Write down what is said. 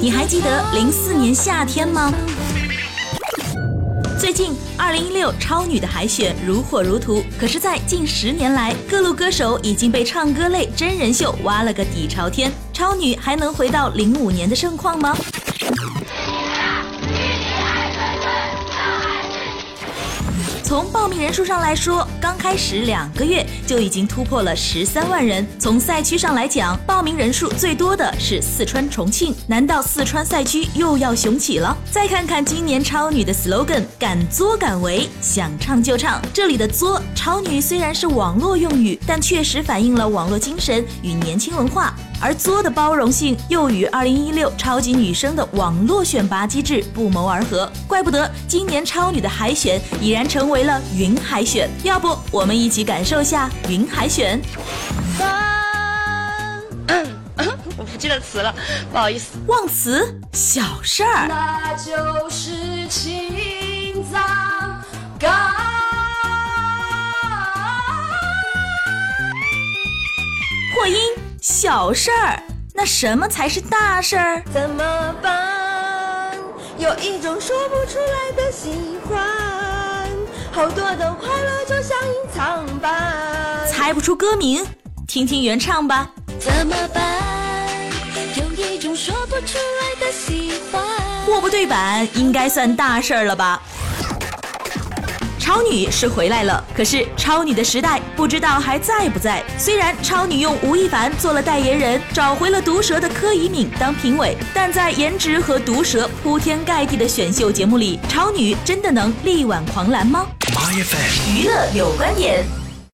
你还记得零四年夏天吗？最近，二零一六超女的海选如火如荼。可是，在近十年来，各路歌手已经被唱歌类真人秀挖了个底朝天。超女还能回到零五年的盛况吗？从报名人数上来说，刚开始两个月就已经突破了十三万人。从赛区上来讲，报名人数最多的是四川重庆，难道四川赛区又要雄起了？再看看今年超女的 slogan，敢作敢为，想唱就唱。这里的作超女虽然是网络用语，但确实反映了网络精神与年轻文化。而作的包容性又与二零一六超级女声的网络选拔机制不谋而合，怪不得今年超女的海选已然成为了云海选。要不我们一起感受下云海选？我不记得词了，不好意思。忘词小事儿。那就是青藏高。破音。小事儿，那什么才是大事儿？怎么办？有一种说不出来的喜欢，好多的快乐就像隐藏版。猜不出歌名，听听原唱吧。怎么办？有一种说不出来的喜欢。货不对版，应该算大事儿了吧？超女是回来了，可是超女的时代不知道还在不在。虽然超女用吴亦凡做了代言人，找回了毒舌的柯以敏当评委，但在颜值和毒舌铺天盖地的选秀节目里，超女真的能力挽狂澜吗？娱乐有观点。